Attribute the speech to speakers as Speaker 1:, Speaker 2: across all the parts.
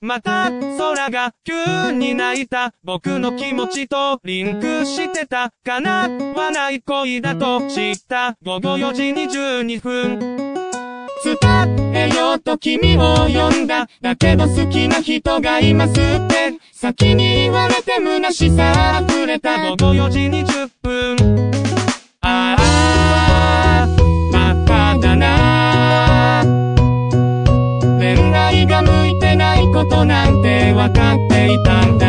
Speaker 1: また、空が急に泣いた僕の気持ちとリンクしてたかなはない恋だと知った午後4時22分。伝えようと君を呼んだ。だけど好きな人がいますって。先に言われて虚しさ溢れた午後4時20分。ことなんてわかっていたんだ。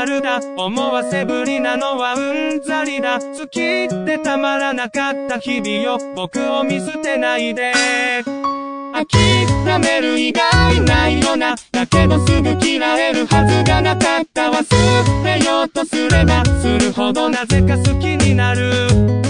Speaker 1: 悪だ。思わせぶりなのはうんざりだ。好きってたまらなかった日々よ。僕を見捨てないで。諦める以外ないよな。だけどすぐ嫌えるはずがなかった忘れようとすればするほどなぜか好きになる。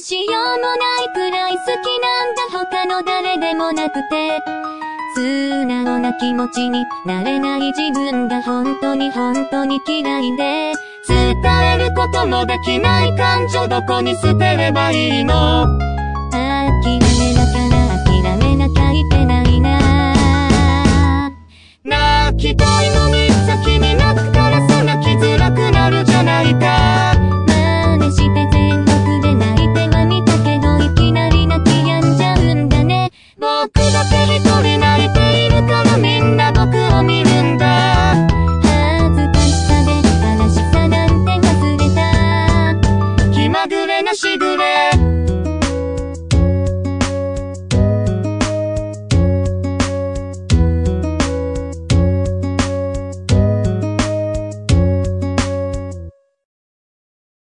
Speaker 2: しようもないくらい好きなんだ。他の誰でもなくて。素直な気持ちになれない自分が本当に本当に嫌いで。
Speaker 1: 伝えることもできない感情どこに捨てればいいの？
Speaker 2: 諦めなきゃな諦めなきゃいけないな。
Speaker 1: 泣きたいの